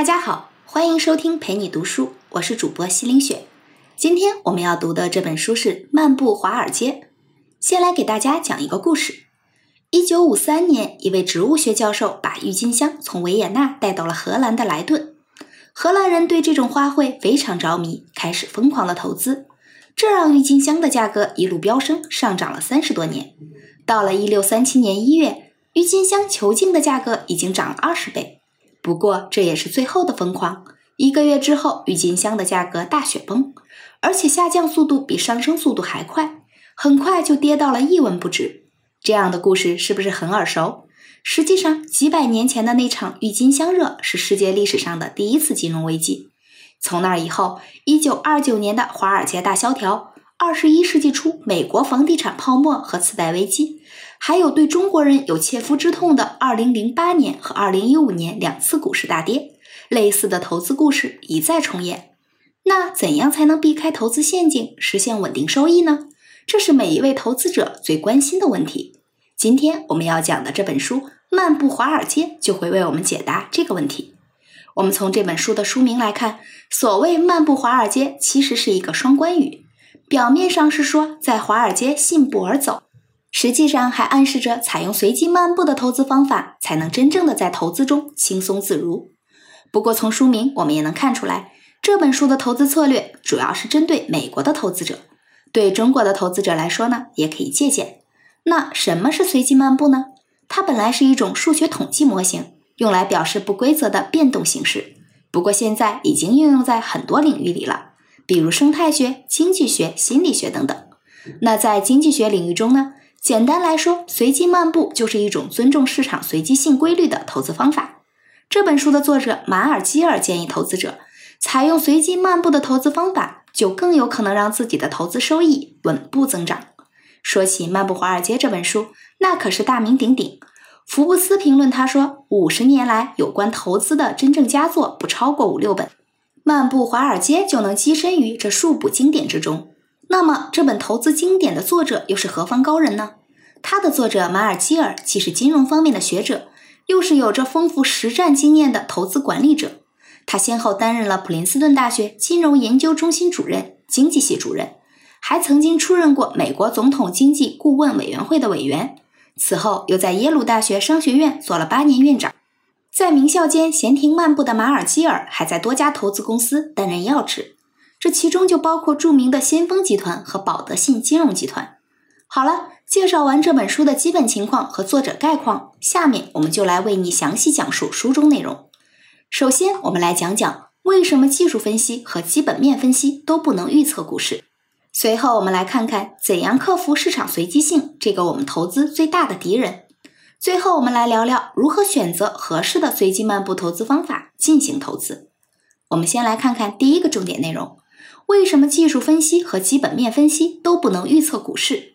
大家好，欢迎收听陪你读书，我是主播西林雪。今天我们要读的这本书是《漫步华尔街》。先来给大家讲一个故事：一九五三年，一位植物学教授把郁金香从维也纳带到了荷兰的莱顿。荷兰人对这种花卉非常着迷，开始疯狂的投资，这让郁金香的价格一路飙升，上涨了三十多年。到了一六三七年一月，郁金香球茎的价格已经涨了二十倍。不过这也是最后的疯狂。一个月之后，郁金香的价格大雪崩，而且下降速度比上升速度还快，很快就跌到了一文不值。这样的故事是不是很耳熟？实际上，几百年前的那场郁金香热是世界历史上的第一次金融危机。从那以后，一九二九年的华尔街大萧条，二十一世纪初美国房地产泡沫和次贷危机，还有对中国人有切肤之痛的二零零八年和二零一五年两次股市大跌，类似的投资故事一再重演。那怎样才能避开投资陷阱，实现稳定收益呢？这是每一位投资者最关心的问题。今天我们要讲的这本书《漫步华尔街》就会为我们解答这个问题。我们从这本书的书名来看，所谓“漫步华尔街”其实是一个双关语，表面上是说在华尔街信步而走，实际上还暗示着采用随机漫步的投资方法，才能真正的在投资中轻松自如。不过从书名我们也能看出来，这本书的投资策略主要是针对美国的投资者，对中国的投资者来说呢，也可以借鉴。那什么是随机漫步呢？它本来是一种数学统计模型，用来表示不规则的变动形式。不过现在已经应用在很多领域里了，比如生态学、经济学、心理学等等。那在经济学领域中呢？简单来说，随机漫步就是一种尊重市场随机性规律的投资方法。这本书的作者马尔基尔建议投资者采用随机漫步的投资方法，就更有可能让自己的投资收益稳步增长。说起《漫步华尔街》这本书，那可是大名鼎鼎。福布斯评论他说，五十年来有关投资的真正佳作不超过五六本，《漫步华尔街》就能跻身于这数部经典之中。那么，这本投资经典的作者又是何方高人呢？他的作者马尔基尔既是金融方面的学者，又是有着丰富实战经验的投资管理者。他先后担任了普林斯顿大学金融研究中心主任、经济系主任。还曾经出任过美国总统经济顾问委员会的委员，此后又在耶鲁大学商学院做了八年院长。在名校间闲庭漫步的马尔基尔，还在多家投资公司担任要职，这其中就包括著名的先锋集团和保德信金融集团。好了，介绍完这本书的基本情况和作者概况，下面我们就来为你详细讲述书中内容。首先，我们来讲讲为什么技术分析和基本面分析都不能预测股市。随后，我们来看看怎样克服市场随机性这个我们投资最大的敌人。最后，我们来聊聊如何选择合适的随机漫步投资方法进行投资。我们先来看看第一个重点内容：为什么技术分析和基本面分析都不能预测股市？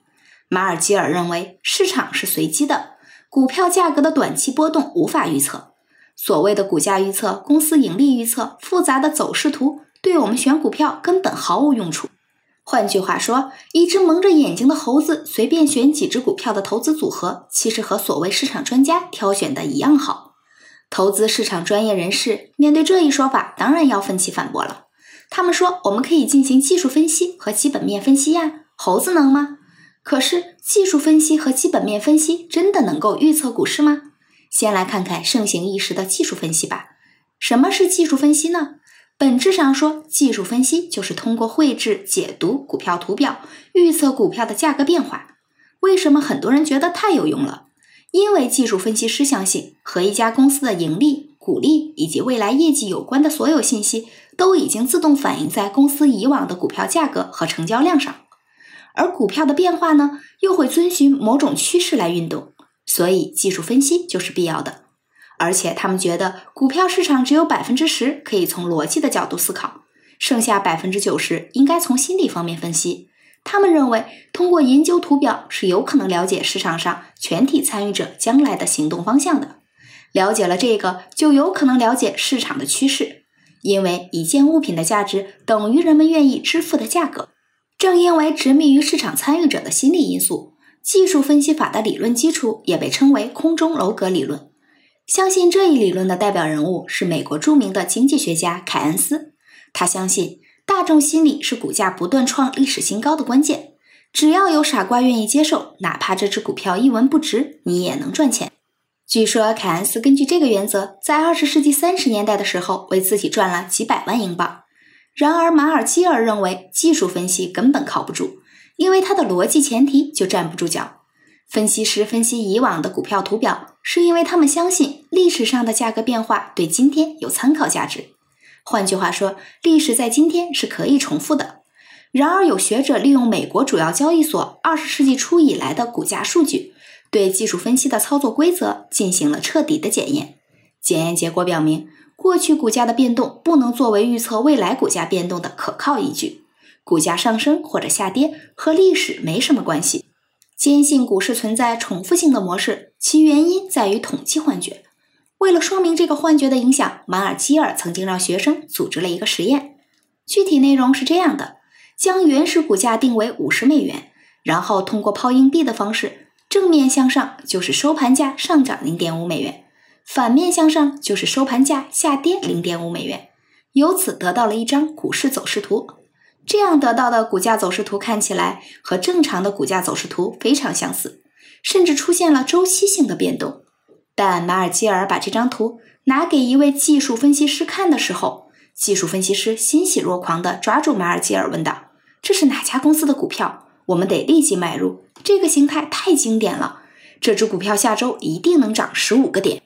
马尔基尔认为，市场是随机的，股票价格的短期波动无法预测。所谓的股价预测、公司盈利预测、复杂的走势图，对我们选股票根本毫无用处。换句话说，一只蒙着眼睛的猴子随便选几只股票的投资组合，其实和所谓市场专家挑选的一样好。投资市场专业人士面对这一说法，当然要奋起反驳了。他们说：“我们可以进行技术分析和基本面分析呀，猴子能吗？”可是，技术分析和基本面分析真的能够预测股市吗？先来看看盛行一时的技术分析吧。什么是技术分析呢？本质上说，技术分析就是通过绘制、解读股票图表，预测股票的价格变化。为什么很多人觉得太有用了？因为技术分析师相信，和一家公司的盈利、股利以及未来业绩有关的所有信息，都已经自动反映在公司以往的股票价格和成交量上。而股票的变化呢，又会遵循某种趋势来运动，所以技术分析就是必要的。而且他们觉得股票市场只有百分之十可以从逻辑的角度思考，剩下百分之九十应该从心理方面分析。他们认为，通过研究图表是有可能了解市场上全体参与者将来的行动方向的。了解了这个，就有可能了解市场的趋势。因为一件物品的价值等于人们愿意支付的价格。正因为执迷于市场参与者的心理因素，技术分析法的理论基础也被称为空中楼阁理论。相信这一理论的代表人物是美国著名的经济学家凯恩斯。他相信大众心理是股价不断创历史新高的关键。只要有傻瓜愿意接受，哪怕这只股票一文不值，你也能赚钱。据说凯恩斯根据这个原则，在二十世纪三十年代的时候为自己赚了几百万英镑。然而，马尔基尔认为技术分析根本靠不住，因为他的逻辑前提就站不住脚。分析师分析以往的股票图表，是因为他们相信历史上的价格变化对今天有参考价值。换句话说，历史在今天是可以重复的。然而，有学者利用美国主要交易所二十世纪初以来的股价数据，对技术分析的操作规则进行了彻底的检验。检验结果表明，过去股价的变动不能作为预测未来股价变动的可靠依据。股价上升或者下跌和历史没什么关系。坚信股市存在重复性的模式，其原因在于统计幻觉。为了说明这个幻觉的影响，马尔基尔曾经让学生组织了一个实验。具体内容是这样的：将原始股价定为五十美元，然后通过抛硬币的方式，正面向上就是收盘价上涨零点五美元，反面向上就是收盘价下跌零点五美元，由此得到了一张股市走势图。这样得到的股价走势图看起来和正常的股价走势图非常相似，甚至出现了周期性的变动。但马尔基尔把这张图拿给一位技术分析师看的时候，技术分析师欣喜若狂地抓住马尔基尔问道：“这是哪家公司的股票？我们得立即买入！这个形态太经典了，这只股票下周一定能涨十五个点。”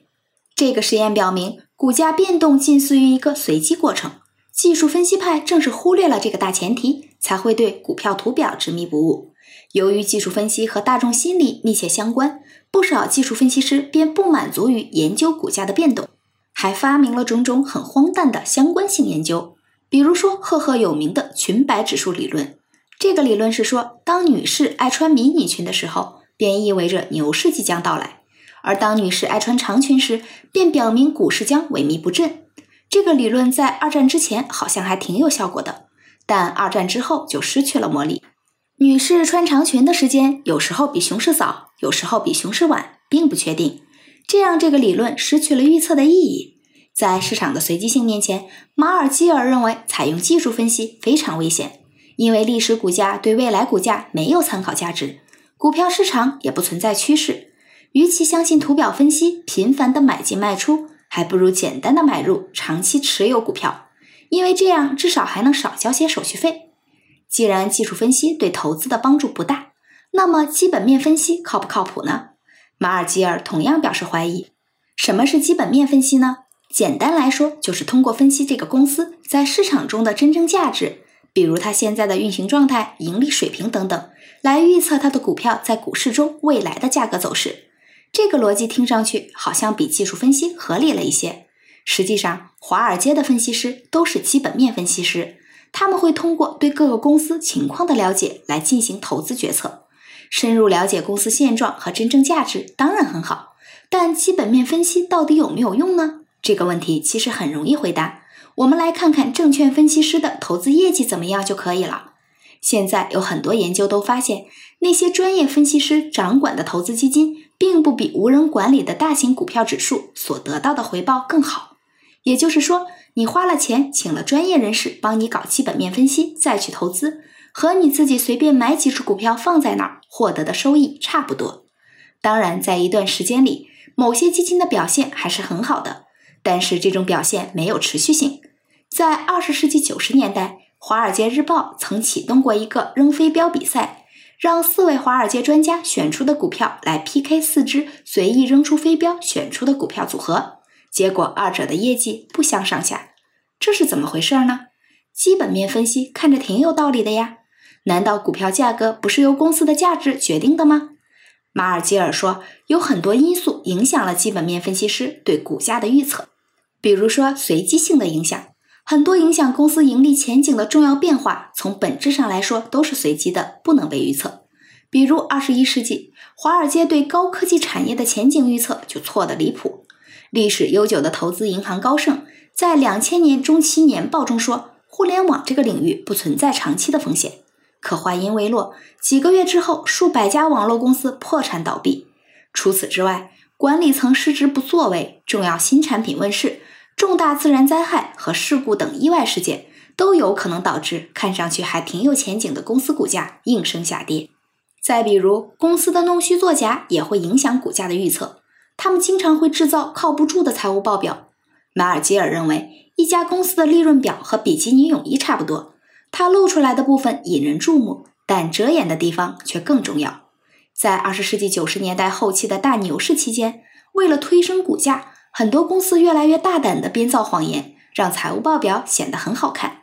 这个实验表明，股价变动近似于一个随机过程。技术分析派正是忽略了这个大前提，才会对股票图表执迷不悟。由于技术分析和大众心理密切相关，不少技术分析师便不满足于研究股价的变动，还发明了种种很荒诞的相关性研究。比如说，赫赫有名的裙摆指数理论。这个理论是说，当女士爱穿迷你裙的时候，便意味着牛市即将到来；而当女士爱穿长裙时，便表明股市将萎靡不振。这个理论在二战之前好像还挺有效果的，但二战之后就失去了魔力。女士穿长裙的时间有时候比熊市早，有时候比熊市晚，并不确定。这样，这个理论失去了预测的意义。在市场的随机性面前，马尔基尔认为采用技术分析非常危险，因为历史股价对未来股价没有参考价值，股票市场也不存在趋势。与其相信图表分析，频繁的买进卖出。还不如简单的买入长期持有股票，因为这样至少还能少交些手续费。既然技术分析对投资的帮助不大，那么基本面分析靠不靠谱呢？马尔基尔同样表示怀疑。什么是基本面分析呢？简单来说，就是通过分析这个公司在市场中的真正价值，比如它现在的运行状态、盈利水平等等，来预测它的股票在股市中未来的价格走势。这个逻辑听上去好像比技术分析合理了一些。实际上，华尔街的分析师都是基本面分析师，他们会通过对各个公司情况的了解来进行投资决策。深入了解公司现状和真正价值当然很好，但基本面分析到底有没有用呢？这个问题其实很容易回答。我们来看看证券分析师的投资业绩怎么样就可以了。现在有很多研究都发现，那些专业分析师掌管的投资基金。并不比无人管理的大型股票指数所得到的回报更好。也就是说，你花了钱请了专业人士帮你搞基本面分析，再去投资，和你自己随便买几只股票放在那儿获得的收益差不多。当然，在一段时间里，某些基金的表现还是很好的，但是这种表现没有持续性。在二十世纪九十年代，《华尔街日报》曾启动过一个扔飞镖比赛。让四位华尔街专家选出的股票来 PK 四只随意扔出飞镖选出的股票组合，结果二者的业绩不相上下，这是怎么回事呢？基本面分析看着挺有道理的呀，难道股票价格不是由公司的价值决定的吗？马尔基尔说，有很多因素影响了基本面分析师对股价的预测，比如说随机性的影响。很多影响公司盈利前景的重要变化，从本质上来说都是随机的，不能被预测。比如，二十一世纪，华尔街对高科技产业的前景预测就错得离谱。历史悠久的投资银行高盛在两千年中期年报中说，互联网这个领域不存在长期的风险。可话音未落，几个月之后，数百家网络公司破产倒闭。除此之外，管理层失职不作为、重要新产品问世、重大自然灾害和事故等意外事件，都有可能导致看上去还挺有前景的公司股价应声下跌。再比如，公司的弄虚作假也会影响股价的预测。他们经常会制造靠不住的财务报表。马尔基尔认为，一家公司的利润表和比基尼泳衣差不多，它露出来的部分引人注目，但遮掩的地方却更重要。在二十世纪九十年代后期的大牛市期间，为了推升股价，很多公司越来越大胆地编造谎言，让财务报表显得很好看。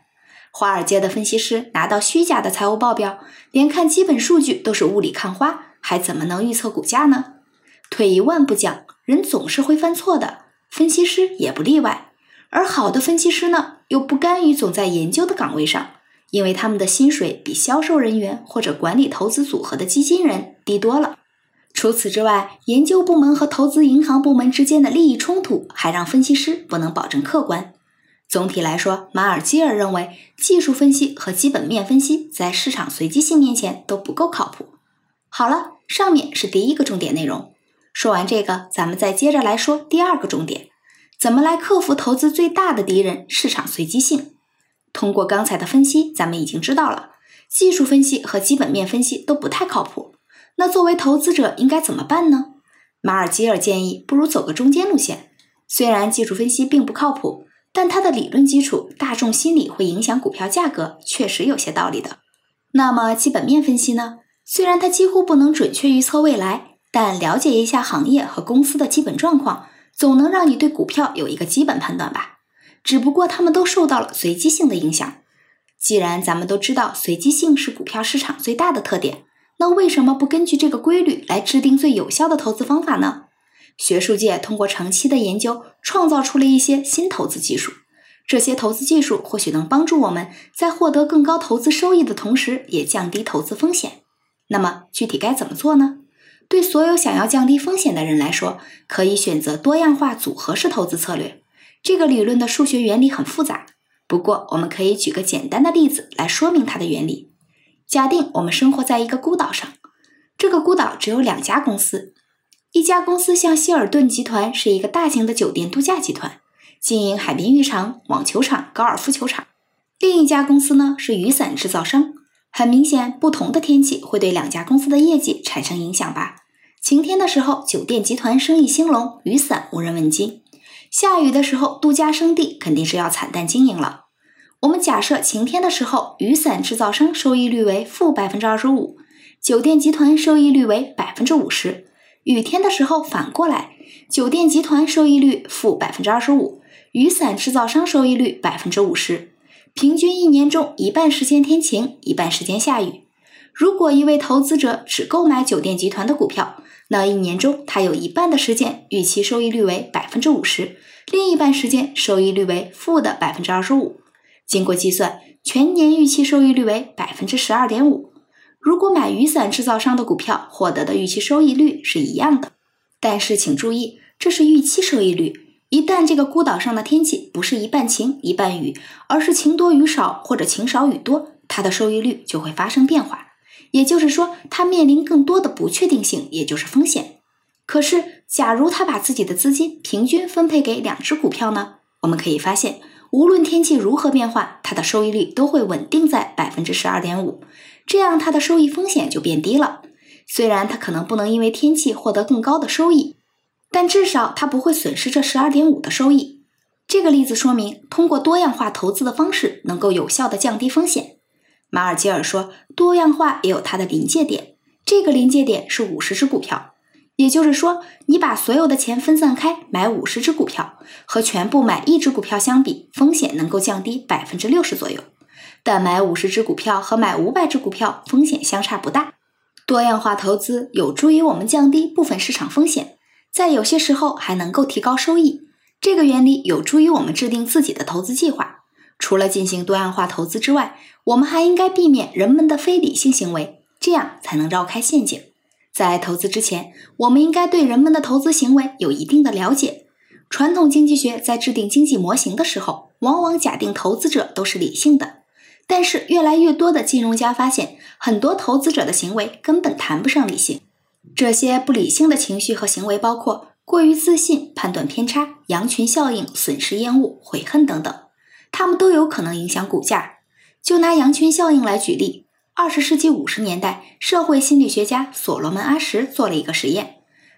华尔街的分析师拿到虚假的财务报表，连看基本数据都是雾里看花，还怎么能预测股价呢？退一万步讲，人总是会犯错的，分析师也不例外。而好的分析师呢，又不甘于总在研究的岗位上，因为他们的薪水比销售人员或者管理投资组合的基金人低多了。除此之外，研究部门和投资银行部门之间的利益冲突，还让分析师不能保证客观。总体来说，马尔基尔认为，技术分析和基本面分析在市场随机性面前都不够靠谱。好了，上面是第一个重点内容。说完这个，咱们再接着来说第二个重点：怎么来克服投资最大的敌人——市场随机性。通过刚才的分析，咱们已经知道了，技术分析和基本面分析都不太靠谱。那作为投资者应该怎么办呢？马尔基尔建议，不如走个中间路线。虽然技术分析并不靠谱，但它的理论基础——大众心理会影响股票价格，确实有些道理的。那么基本面分析呢？虽然它几乎不能准确预测未来。但了解一下行业和公司的基本状况，总能让你对股票有一个基本判断吧。只不过他们都受到了随机性的影响。既然咱们都知道随机性是股票市场最大的特点，那为什么不根据这个规律来制定最有效的投资方法呢？学术界通过长期的研究，创造出了一些新投资技术。这些投资技术或许能帮助我们在获得更高投资收益的同时，也降低投资风险。那么具体该怎么做呢？对所有想要降低风险的人来说，可以选择多样化组合式投资策略。这个理论的数学原理很复杂，不过我们可以举个简单的例子来说明它的原理。假定我们生活在一个孤岛上，这个孤岛只有两家公司，一家公司像希尔顿集团是一个大型的酒店度假集团，经营海滨浴场、网球场、高尔夫球场；另一家公司呢是雨伞制造商。很明显，不同的天气会对两家公司的业绩产生影响吧？晴天的时候，酒店集团生意兴隆，雨伞无人问津；下雨的时候，度假胜地肯定是要惨淡经营了。我们假设晴天的时候，雨伞制造商收益率为负百分之二十五，酒店集团收益率为百分之五十；雨天的时候反过来，酒店集团收益率负百分之二十五，雨伞制造商收益率百分之五十。平均一年中一半时间天晴，一半时间下雨。如果一位投资者只购买酒店集团的股票，那一年中他有一半的时间预期收益率为百分之五十，另一半时间收益率为负的百分之二十五。经过计算，全年预期收益率为百分之十二点五。如果买雨伞制造商的股票，获得的预期收益率是一样的。但是请注意，这是预期收益率。一旦这个孤岛上的天气不是一半晴一半雨，而是晴多雨少或者晴少雨多，它的收益率就会发生变化。也就是说，它面临更多的不确定性，也就是风险。可是，假如他把自己的资金平均分配给两只股票呢？我们可以发现，无论天气如何变化，它的收益率都会稳定在百分之十二点五，这样它的收益风险就变低了。虽然它可能不能因为天气获得更高的收益。但至少它不会损失这十二点五的收益。这个例子说明，通过多样化投资的方式，能够有效的降低风险。马尔基尔说，多样化也有它的临界点，这个临界点是五十只股票。也就是说，你把所有的钱分散开，买五十只股票，和全部买一只股票相比，风险能够降低百分之六十左右。但买五十只股票和买五百只股票风险相差不大。多样化投资有助于我们降低部分市场风险。在有些时候还能够提高收益，这个原理有助于我们制定自己的投资计划。除了进行多样化投资之外，我们还应该避免人们的非理性行为，这样才能绕开陷阱。在投资之前，我们应该对人们的投资行为有一定的了解。传统经济学在制定经济模型的时候，往往假定投资者都是理性的，但是越来越多的金融家发现，很多投资者的行为根本谈不上理性。这些不理性的情绪和行为包括过于自信、判断偏差、羊群效应、损失厌恶、悔恨等等，它们都有可能影响股价。就拿羊群效应来举例，二十世纪五十年代，社会心理学家所罗门·阿什做了一个实验，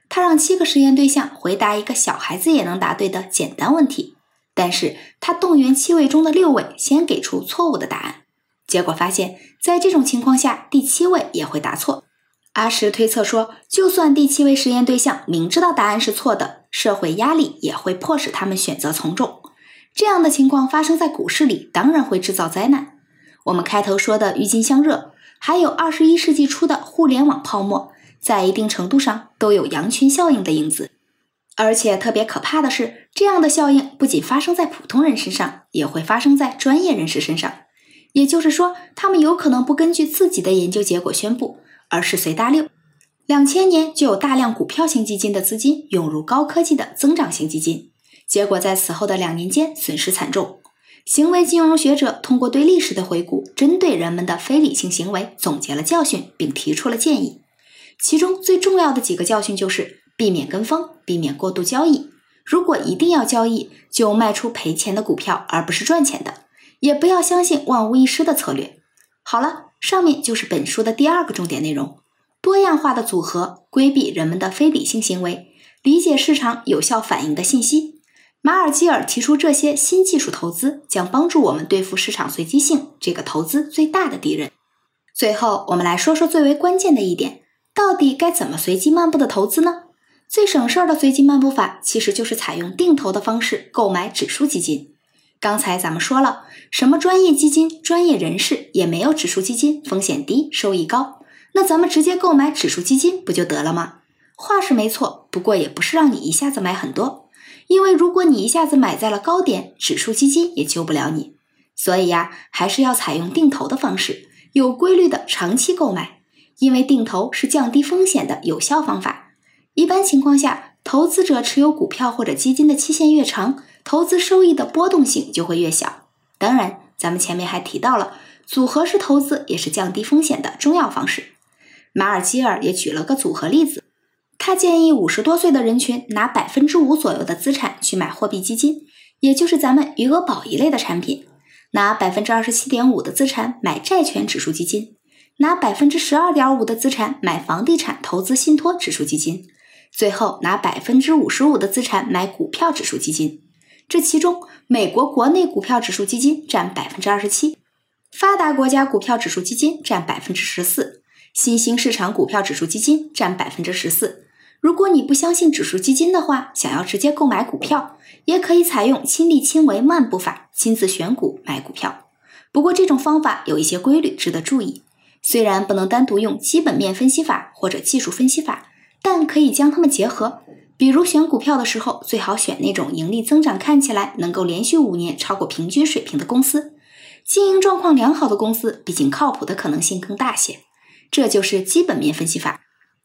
他让七个实验对象回答一个小孩子也能答对的简单问题，但是他动员七位中的六位先给出错误的答案。结果发现，在这种情况下，第七位也会答错。阿什推测说，就算第七位实验对象明知道答案是错的，社会压力也会迫使他们选择从众。这样的情况发生在股市里，当然会制造灾难。我们开头说的郁金香热，还有二十一世纪初的互联网泡沫，在一定程度上都有羊群效应的影子。而且特别可怕的是，这样的效应不仅发生在普通人身上，也会发生在专业人士身上。也就是说，他们有可能不根据自己的研究结果宣布，而是随大流。两千年就有大量股票型基金的资金涌入高科技的增长型基金，结果在此后的两年间损失惨重。行为金融学者通过对历史的回顾，针对人们的非理性行为总结了教训，并提出了建议。其中最重要的几个教训就是避免跟风，避免过度交易。如果一定要交易，就卖出赔钱的股票，而不是赚钱的。也不要相信万无一失的策略。好了，上面就是本书的第二个重点内容：多样化的组合，规避人们的非理性行为，理解市场有效反映的信息。马尔基尔提出，这些新技术投资将帮助我们对付市场随机性这个投资最大的敌人。最后，我们来说说最为关键的一点：到底该怎么随机漫步的投资呢？最省事儿的随机漫步法，其实就是采用定投的方式购买指数基金。刚才咱们说了，什么专业基金、专业人士也没有指数基金风险低、收益高。那咱们直接购买指数基金不就得了吗？话是没错，不过也不是让你一下子买很多，因为如果你一下子买在了高点，指数基金也救不了你。所以呀，还是要采用定投的方式，有规律的长期购买，因为定投是降低风险的有效方法。一般情况下，投资者持有股票或者基金的期限越长。投资收益的波动性就会越小。当然，咱们前面还提到了，组合式投资也是降低风险的重要方式。马尔基尔也举了个组合例子，他建议五十多岁的人群拿百分之五左右的资产去买货币基金，也就是咱们余额宝一类的产品；拿百分之二十七点五的资产买债券指数基金；拿百分之十二点五的资产买房地产投资信托指数基金；最后拿百分之五十五的资产买股票指数基金。这其中，美国国内股票指数基金占百分之二十七，发达国家股票指数基金占百分之十四，新兴市场股票指数基金占百分之十四。如果你不相信指数基金的话，想要直接购买股票，也可以采用亲力亲为漫步法，亲自选股买股票。不过这种方法有一些规律值得注意，虽然不能单独用基本面分析法或者技术分析法，但可以将它们结合。比如选股票的时候，最好选那种盈利增长看起来能够连续五年超过平均水平的公司，经营状况良好的公司，毕竟靠谱的可能性更大些。这就是基本面分析法。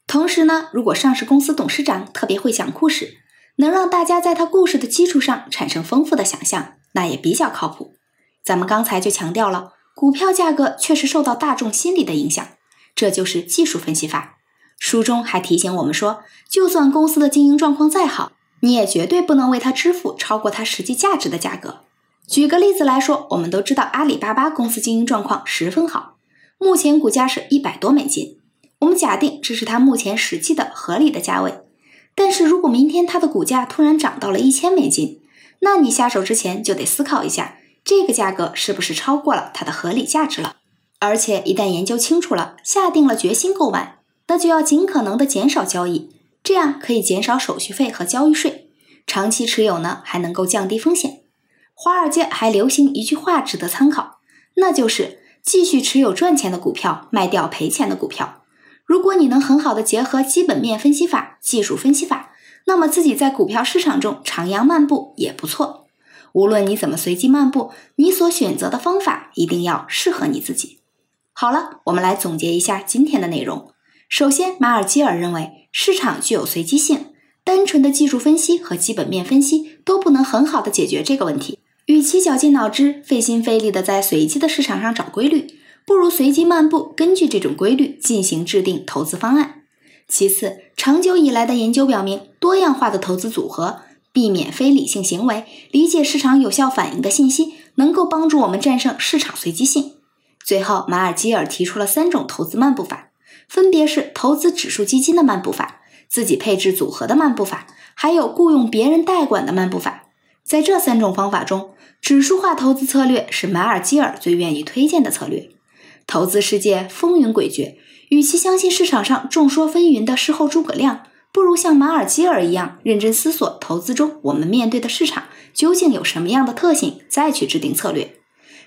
同时呢，如果上市公司董事长特别会讲故事，能让大家在他故事的基础上产生丰富的想象，那也比较靠谱。咱们刚才就强调了，股票价格确实受到大众心理的影响，这就是技术分析法。书中还提醒我们说，就算公司的经营状况再好，你也绝对不能为它支付超过它实际价值的价格。举个例子来说，我们都知道阿里巴巴公司经营状况十分好，目前股价是一百多美金。我们假定这是它目前实际的合理的价位。但是如果明天它的股价突然涨到了一千美金，那你下手之前就得思考一下，这个价格是不是超过了它的合理价值了？而且一旦研究清楚了，下定了决心购买。那就要尽可能的减少交易，这样可以减少手续费和交易税。长期持有呢，还能够降低风险。华尔街还流行一句话值得参考，那就是继续持有赚钱的股票，卖掉赔钱的股票。如果你能很好的结合基本面分析法、技术分析法，那么自己在股票市场中徜徉漫步也不错。无论你怎么随机漫步，你所选择的方法一定要适合你自己。好了，我们来总结一下今天的内容。首先，马尔基尔认为市场具有随机性，单纯的技术分析和基本面分析都不能很好的解决这个问题。与其绞尽脑汁、费心费力的在随机的市场上找规律，不如随机漫步，根据这种规律进行制定投资方案。其次，长久以来的研究表明，多样化的投资组合、避免非理性行为、理解市场有效反应的信息，能够帮助我们战胜市场随机性。最后，马尔基尔提出了三种投资漫步法，分别是投资指数基金的漫步法、自己配置组合的漫步法，还有雇佣别人代管的漫步法。在这三种方法中，指数化投资策略是马尔基尔最愿意推荐的策略。投资世界风云诡谲，与其相信市场上众说纷纭的事后诸葛亮，不如像马尔基尔一样认真思索投资中我们面对的市场究竟有什么样的特性，再去制定策略。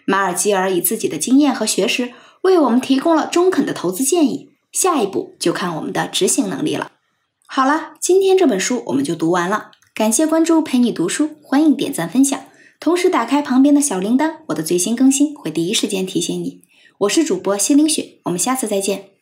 马尔基尔以自己的经验和学识为我们提供了中肯的投资建议，下一步就看我们的执行能力了。好了，今天这本书我们就读完了。感谢关注，陪你读书，欢迎点赞分享，同时打开旁边的小铃铛，我的最新更新会第一时间提醒你。我是主播心灵雪，我们下次再见。